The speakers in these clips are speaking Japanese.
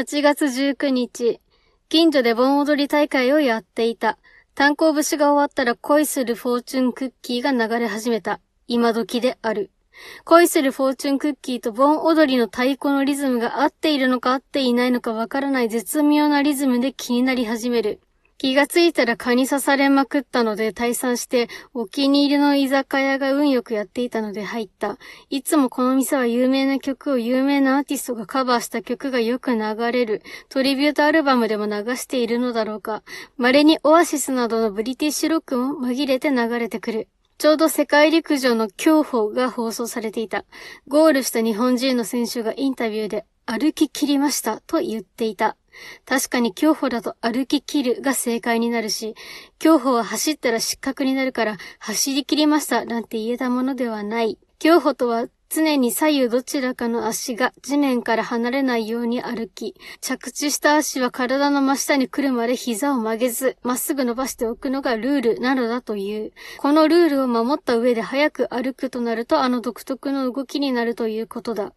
8月19日、近所で盆踊り大会をやっていた。炭鉱節が終わったら恋するフォーチュンクッキーが流れ始めた。今時である。恋するフォーチュンクッキーと盆踊りの太鼓のリズムが合っているのか合っていないのかわからない絶妙なリズムで気になり始める。気がついたら蚊に刺されまくったので退散して、お気に入りの居酒屋が運よくやっていたので入った。いつもこの店は有名な曲を有名なアーティストがカバーした曲がよく流れる。トリビュートアルバムでも流しているのだろうか。稀にオアシスなどのブリティッシュロックも紛れて流れてくる。ちょうど世界陸上の競歩が放送されていた。ゴールした日本人の選手がインタビューで歩き切りましたと言っていた。確かに競歩だと歩き切るが正解になるし、競歩は走ったら失格になるから走り切りましたなんて言えたものではない。競歩とは常に左右どちらかの足が地面から離れないように歩き、着地した足は体の真下に来るまで膝を曲げず、まっすぐ伸ばしておくのがルールなのだという。このルールを守った上で早く歩くとなるとあの独特の動きになるということだ。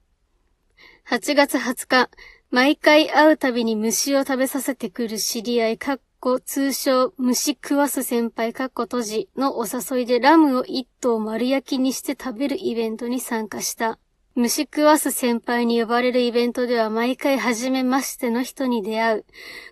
8月20日、毎回会うたびに虫を食べさせてくる知り合い、かっこ通称虫食わす先輩、かっこ閉じのお誘いでラムを一頭丸焼きにして食べるイベントに参加した。虫食わす先輩に呼ばれるイベントでは毎回初めましての人に出会う。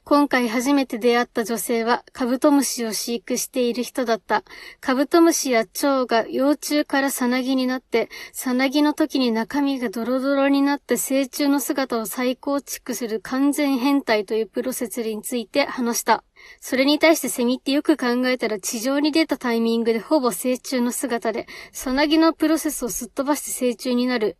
今回初めて出会った女性はカブトムシを飼育している人だった。カブトムシや蝶が幼虫からさなぎになって、さなぎの時に中身がドロドロになって成虫の姿を再構築する完全変態というプロセスについて話した。それに対してセミってよく考えたら地上に出たタイミングでほぼ成虫の姿で、さなぎのプロセスをすっ飛ばして成虫になる。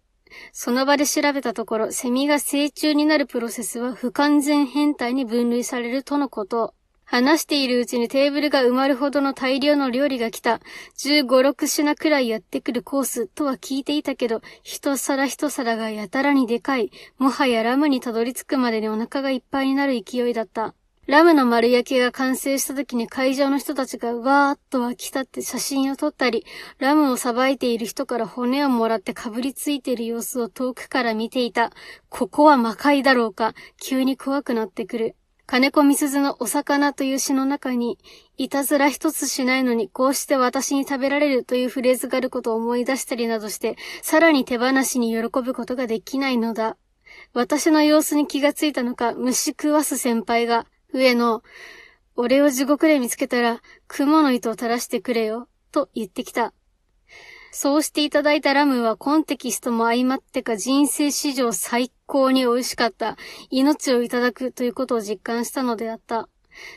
その場で調べたところ、セミが成虫になるプロセスは不完全変態に分類されるとのこと。話しているうちにテーブルが埋まるほどの大量の料理が来た。15、6品くらいやってくるコースとは聞いていたけど、一皿一皿がやたらにでかい。もはやラムにたどり着くまでにお腹がいっぱいになる勢いだった。ラムの丸焼きが完成した時に会場の人たちがわーっと湧き立って写真を撮ったり、ラムをさばいている人から骨をもらってかぶりついている様子を遠くから見ていた。ここは魔界だろうか。急に怖くなってくる。金子みすずのお魚という詩の中に、いたずら一つしないのにこうして私に食べられるというフレーズがあることを思い出したりなどして、さらに手放しに喜ぶことができないのだ。私の様子に気がついたのか、虫食わす先輩が、上野、俺を地獄で見つけたら、蜘蛛の糸を垂らしてくれよ、と言ってきた。そうしていただいたラムはコンテキストも相まってか人生史上最高に美味しかった。命をいただくということを実感したのであった。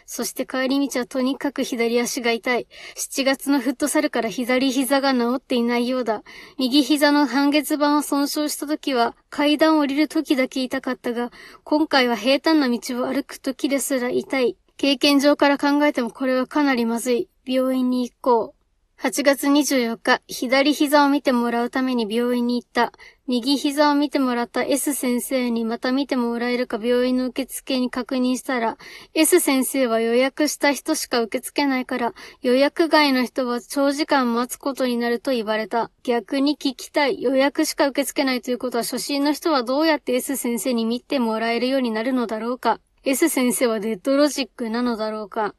そして帰り道はとにかく左足が痛い。7月のフットサルから左膝が治っていないようだ。右膝の半月板を損傷した時は階段を降りる時だけ痛かったが、今回は平坦な道を歩く時ですら痛い。経験上から考えてもこれはかなりまずい。病院に行こう。8月24日、左膝を見てもらうために病院に行った。右膝を見てもらった S 先生にまた見てもらえるか病院の受付に確認したら、S 先生は予約した人しか受け付けないから、予約外の人は長時間待つことになると言われた。逆に聞きたい。予約しか受け付けないということは、初心の人はどうやって S 先生に見てもらえるようになるのだろうか。S 先生はデッドロジックなのだろうか。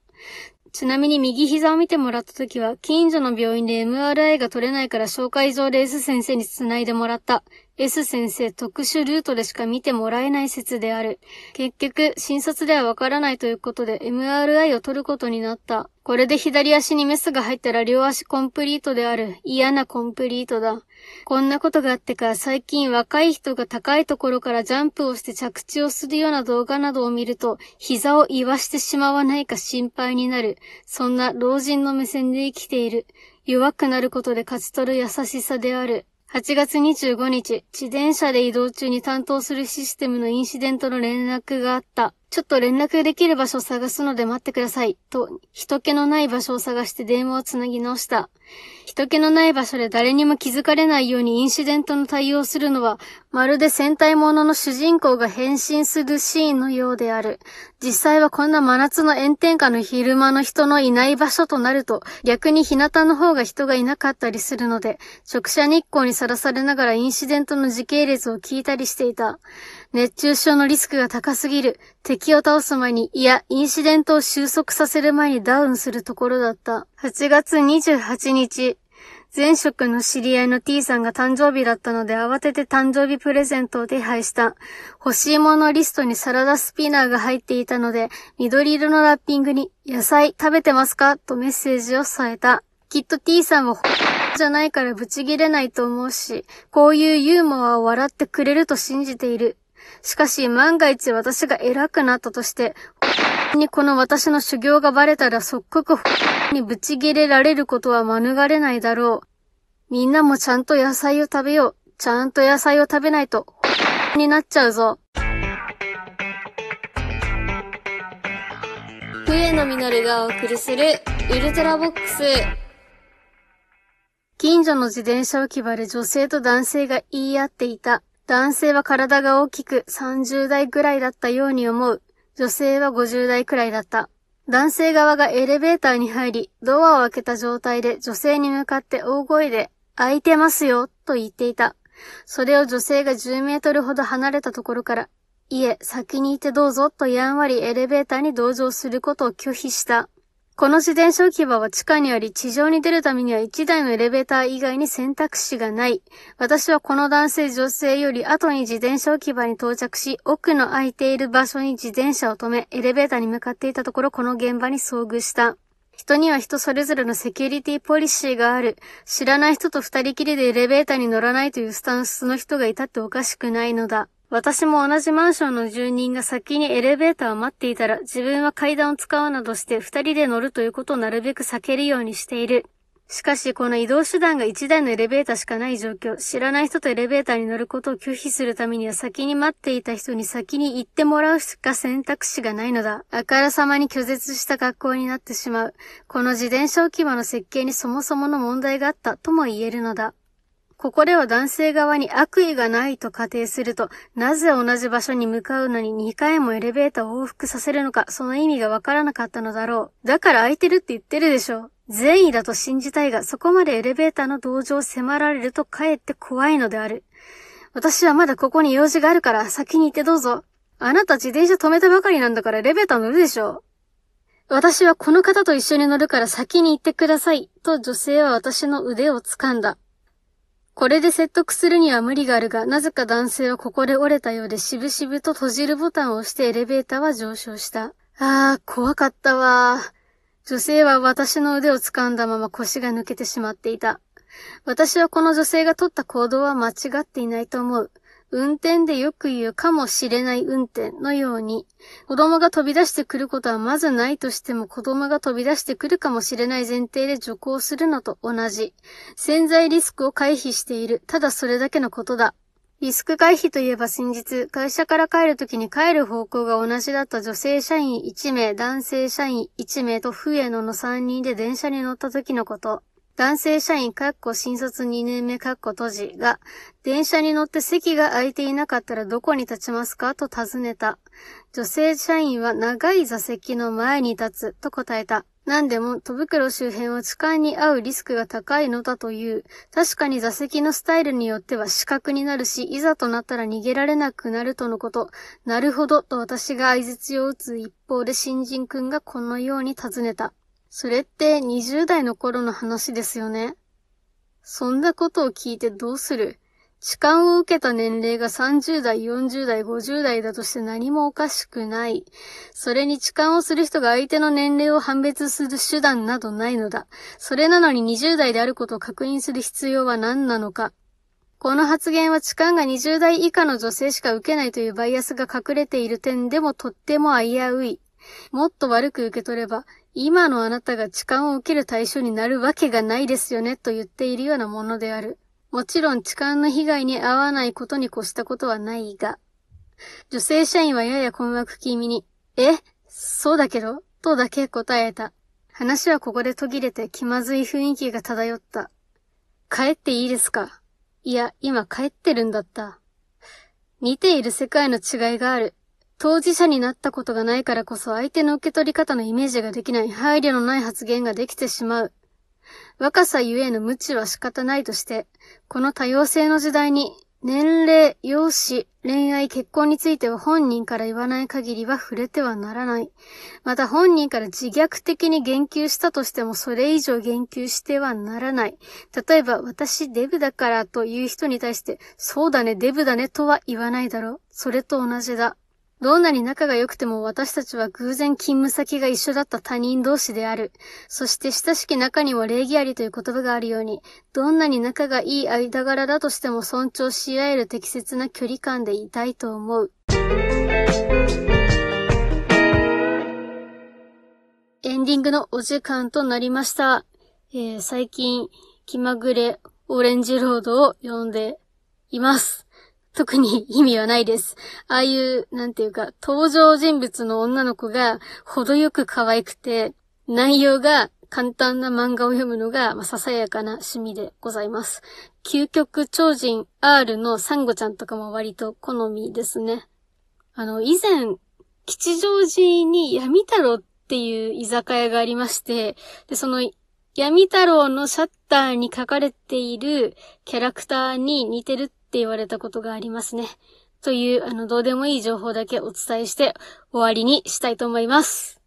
ちなみに右膝を見てもらった時は、近所の病院で MRI が取れないから紹介状で S 先生に繋いでもらった。S 先生特殊ルートでしか見てもらえない説である。結局、診察ではわからないということで MRI を取ることになった。これで左足にメスが入ったら両足コンプリートである。嫌なコンプリートだ。こんなことがあってか、最近若い人が高いところからジャンプをして着地をするような動画などを見ると、膝を言わしてしまわないか心配になる。そんな老人の目線で生きている。弱くなることで勝ち取る優しさである。8月25日、自転車で移動中に担当するシステムのインシデントの連絡があった。ちょっと連絡できる場所を探すので待ってください。と、人気のない場所を探して電話をつなぎ直した。人気のない場所で誰にも気づかれないようにインシデントの対応をするのは、まるで戦隊ものの主人公が変身するシーンのようである。実際はこんな真夏の炎天下の昼間の人のいない場所となると、逆に日向の方が人がいなかったりするので、直射日光にさらされながらインシデントの時系列を聞いたりしていた。熱中症のリスクが高すぎる。敵を倒す前に、いや、インシデントを収束させる前にダウンするところだった。8月28日、前職の知り合いの T さんが誕生日だったので慌てて誕生日プレゼントを手配した。欲しいものリストにサラダスピナーが入っていたので、緑色のラッピングに野菜食べてますか？とメッセージを添えた。きっと T さんはじゃないからブチギレないと思うし、こういうユーモアを笑ってくれると信じている。しかし万が一私が偉くなったとして、にこの私の修行がバレたら即刻にぶち切れられることは免れないだろう。みんなもちゃんと野菜を食べよう。ちゃんと野菜を食べないと、になっちゃうぞ。冬野実がお送りするウルトラボックス。近所の自転車置き場で女性と男性が言い合っていた。男性は体が大きく30代ぐらいだったように思う。女性は50代くらいだった。男性側がエレベーターに入り、ドアを開けた状態で女性に向かって大声で、開いてますよ、と言っていた。それを女性が10メートルほど離れたところから、いえ、先にいてどうぞ、とやんわりエレベーターに同乗することを拒否した。この自転車置き場は地下にあり、地上に出るためには1台のエレベーター以外に選択肢がない。私はこの男性女性より後に自転車置き場に到着し、奥の空いている場所に自転車を止め、エレベーターに向かっていたところ、この現場に遭遇した。人には人それぞれのセキュリティポリシーがある。知らない人と二人きりでエレベーターに乗らないというスタンスの人がいたっておかしくないのだ。私も同じマンションの住人が先にエレベーターを待っていたら、自分は階段を使うなどして二人で乗るということをなるべく避けるようにしている。しかし、この移動手段が一台のエレベーターしかない状況、知らない人とエレベーターに乗ることを拒否するためには先に待っていた人に先に行ってもらうしか選択肢がないのだ。あからさまに拒絶した学校になってしまう。この自転車置き場の設計にそもそもの問題があったとも言えるのだ。ここでは男性側に悪意がないと仮定すると、なぜ同じ場所に向かうのに2回もエレベーターを往復させるのか、その意味がわからなかったのだろう。だから空いてるって言ってるでしょ。善意だと信じたいが、そこまでエレベーターの同乗を迫られるとかえって怖いのである。私はまだここに用事があるから先に行ってどうぞ。あなた自転車止めたばかりなんだからエレベーター乗るでしょ。私はこの方と一緒に乗るから先に行ってください。と女性は私の腕を掴んだ。これで説得するには無理があるが、なぜか男性はここで折れたようで、しぶしぶと閉じるボタンを押してエレベーターは上昇した。ああ、怖かったわ女性は私の腕を掴んだまま腰が抜けてしまっていた。私はこの女性が取った行動は間違っていないと思う。運転でよく言うかもしれない運転のように、子供が飛び出してくることはまずないとしても子供が飛び出してくるかもしれない前提で徐行するのと同じ。潜在リスクを回避している。ただそれだけのことだ。リスク回避といえば先日、会社から帰るときに帰る方向が同じだった女性社員1名、男性社員1名と笛野の3人で電車に乗った時のこと。男性社員、かっこ新卒2年目、かっこ閉じが、電車に乗って席が空いていなかったらどこに立ちますか？と尋ねた。女性社員は長い座席の前に立つと答えた。何でも、戸袋周辺は痴漢に遭うリスクが高いのだという。確かに座席のスタイルによっては死角になるし、いざとなったら逃げられなくなるとのこと。なるほど、と私が合図を打つ一方で新人くんがこのように尋ねた。それって20代の頃の話ですよね。そんなことを聞いてどうする？痴漢を受けた年齢が30代、40代、50代だとして何もおかしくない。それに痴漢をする人が相手の年齢を判別する手段などないのだ。それなのに20代であることを確認する必要は何なのか。この発言は痴漢が20代以下の女性しか受けないというバイアスが隠れている点でもとっても危うい。もっと悪く受け取れば、今のあなたが痴漢を受ける対象になるわけがないですよねと言っているようなものである。もちろん痴漢の被害に遭わないことに越したことはないが、女性社員はやや困惑気味に、えそうだけどとだけ答えた。話はここで途切れて気まずい雰囲気が漂った。帰っていいですか？いや、今帰ってるんだった。似ている世界の違いがある。当事者になったことがないからこそ相手の受け取り方のイメージができない配慮のない発言ができてしまう。若さゆえの無知は仕方ないとして、この多様性の時代に年齢、容姿、恋愛、結婚については本人から言わない限りは触れてはならない。また本人から自虐的に言及したとしてもそれ以上言及してはならない。例えば、私デブだからという人に対して、そうだね、デブだねとは言わないだろう。それと同じだ。どんなに仲が良くても私たちは偶然勤務先が一緒だった他人同士である。そして親しき中には礼儀ありという言葉があるように、どんなに仲がいい間柄だとしても尊重し合える適切な距離感でいたいと思う。エンディングのお時間となりました。えー、最近、気まぐれオレンジロードを読んでいます。特に意味はないです。ああいう、なんていうか、登場人物の女の子が程よく可愛くて、内容が簡単な漫画を読むのが、まあ、ささやかな趣味でございます。究極超人 R のサンゴちゃんとかも割と好みですね。あの、以前、吉祥寺に闇太郎っていう居酒屋がありまして、で、その闇太郎のシャッターに書かれているキャラクターに似てるっって言われたことがありますね。という、あの、どうでもいい情報だけお伝えして終わりにしたいと思います。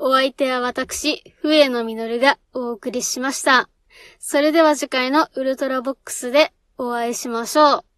お相手は私、笛野実がお送りしました。それでは次回のウルトラボックスでお会いしましょう。